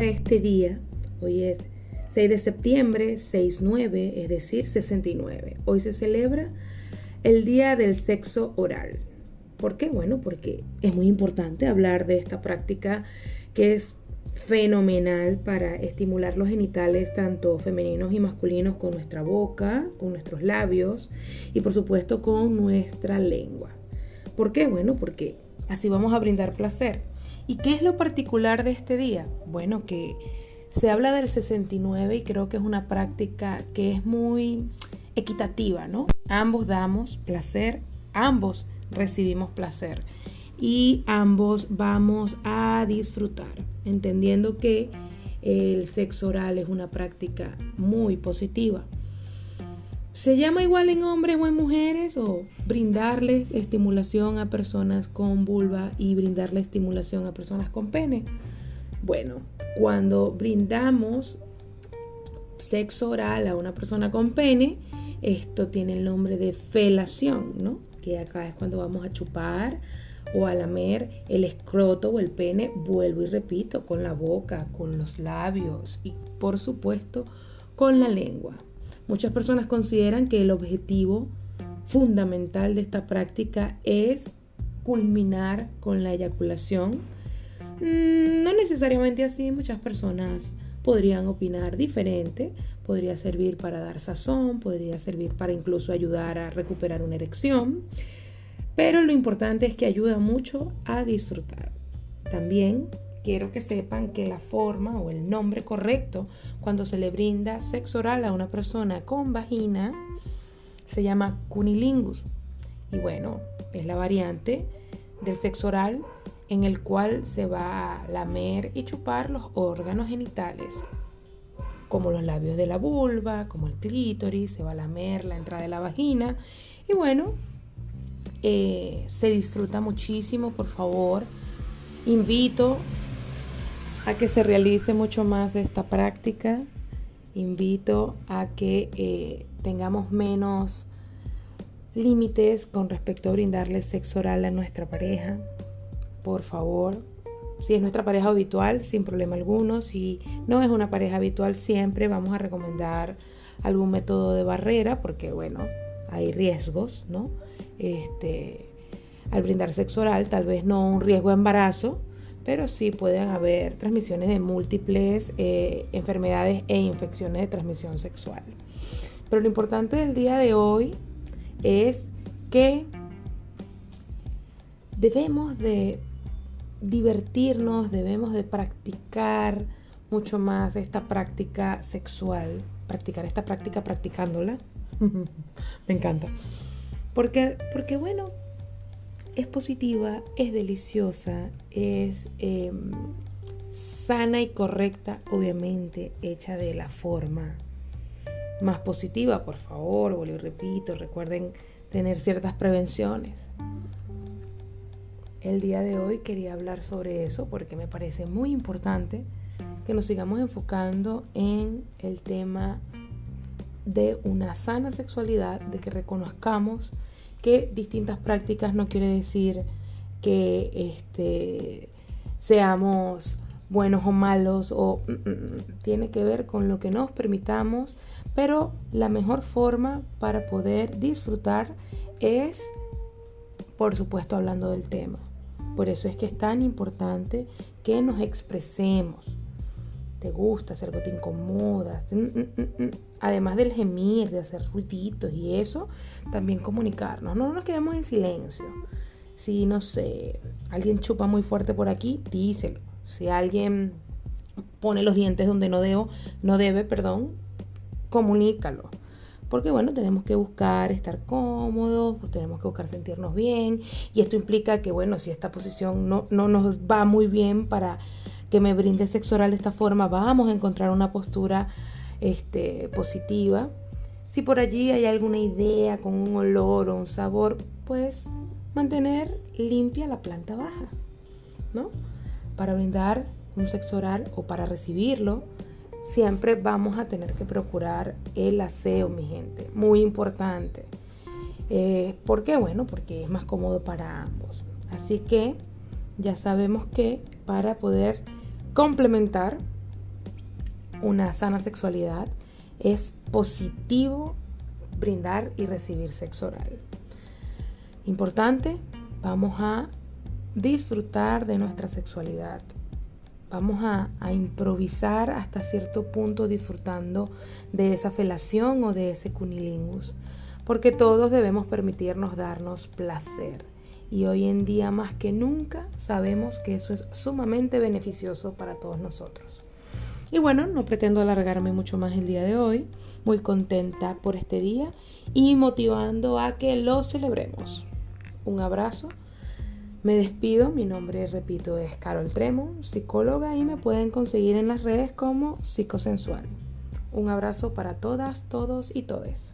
este día, hoy es 6 de septiembre, 6-9, es decir, 69. Hoy se celebra el Día del Sexo Oral. ¿Por qué? Bueno, porque es muy importante hablar de esta práctica que es fenomenal para estimular los genitales tanto femeninos y masculinos con nuestra boca, con nuestros labios y por supuesto con nuestra lengua. ¿Por qué? Bueno, porque así vamos a brindar placer. ¿Y qué es lo particular de este día? Bueno, que se habla del 69 y creo que es una práctica que es muy equitativa, ¿no? Ambos damos placer, ambos recibimos placer y ambos vamos a disfrutar, entendiendo que el sexo oral es una práctica muy positiva. ¿Se llama igual en hombres o en mujeres o brindarles estimulación a personas con vulva y brindarle estimulación a personas con pene? Bueno, cuando brindamos sexo oral a una persona con pene, esto tiene el nombre de felación, ¿no? Que acá es cuando vamos a chupar o a lamer el escroto o el pene, vuelvo y repito, con la boca, con los labios y por supuesto con la lengua. Muchas personas consideran que el objetivo fundamental de esta práctica es culminar con la eyaculación. Mm, no necesariamente así, muchas personas podrían opinar diferente, podría servir para dar sazón, podría servir para incluso ayudar a recuperar una erección. Pero lo importante es que ayuda mucho a disfrutar. También quiero que sepan que la forma o el nombre correcto cuando se le brinda sexo oral a una persona con vagina se llama cunilingus. Y bueno, es la variante del sexo oral en el cual se va a lamer y chupar los órganos genitales, como los labios de la vulva, como el clítoris, se va a lamer la entrada de la vagina. Y bueno, eh, se disfruta muchísimo, por favor. Invito a que se realice mucho más esta práctica. Invito a que eh, tengamos menos límites con respecto a brindarle sexo oral a nuestra pareja. Por favor, si es nuestra pareja habitual, sin problema alguno. Si no es una pareja habitual, siempre vamos a recomendar algún método de barrera, porque bueno, hay riesgos, ¿no? este, al brindar sexo oral, tal vez no un riesgo de embarazo, pero sí pueden haber transmisiones de múltiples eh, enfermedades e infecciones de transmisión sexual. Pero lo importante del día de hoy es que debemos de divertirnos, debemos de practicar mucho más esta práctica sexual, practicar esta práctica practicándola. Me encanta. Porque, porque bueno, es positiva, es deliciosa, es em, sana y correcta, obviamente, hecha de la forma más positiva, por favor, vuelvo y repito, recuerden tener ciertas prevenciones. El día de hoy quería hablar sobre eso porque me parece muy importante que nos sigamos enfocando en el tema de una sana sexualidad, de que reconozcamos que distintas prácticas no quiere decir que este, seamos buenos o malos o mm, mm, mm, tiene que ver con lo que nos permitamos, pero la mejor forma para poder disfrutar es, por supuesto, hablando del tema. Por eso es que es tan importante que nos expresemos, te gusta, hacer algo te incomoda. Mm, mm, mm, Además del gemir, de hacer ruiditos y eso, también comunicarnos. No nos quedemos en silencio. Si, no sé, alguien chupa muy fuerte por aquí, díselo. Si alguien pone los dientes donde no debo, no debe, perdón, comunícalo. Porque bueno, tenemos que buscar estar cómodos, pues tenemos que buscar sentirnos bien. Y esto implica que, bueno, si esta posición no, no nos va muy bien para que me brinde sexo oral de esta forma, vamos a encontrar una postura este, positiva. Si por allí hay alguna idea con un olor o un sabor, pues mantener limpia la planta baja, ¿no? Para brindar un sexo oral o para recibirlo, siempre vamos a tener que procurar el aseo, mi gente. Muy importante. Eh, ¿Por qué? Bueno, porque es más cómodo para ambos. Así que ya sabemos que para poder complementar una sana sexualidad, es positivo brindar y recibir sexo oral. Importante, vamos a disfrutar de nuestra sexualidad. Vamos a, improvisar hasta cierto punto disfrutando de esa felación o de ese cunilingus, porque todos debemos permitirnos darnos placer. Y hoy en día más que nunca sabemos que eso es sumamente beneficioso para todos nosotros. Y bueno, no pretendo alargarme mucho más el día de hoy. Muy contenta por este día y motivando a que lo celebremos. Un abrazo. Me despido. Mi nombre, repito, es Carol Tremo, psicóloga y me pueden conseguir en las redes como psicosensual. Un abrazo para todas, todos y todes.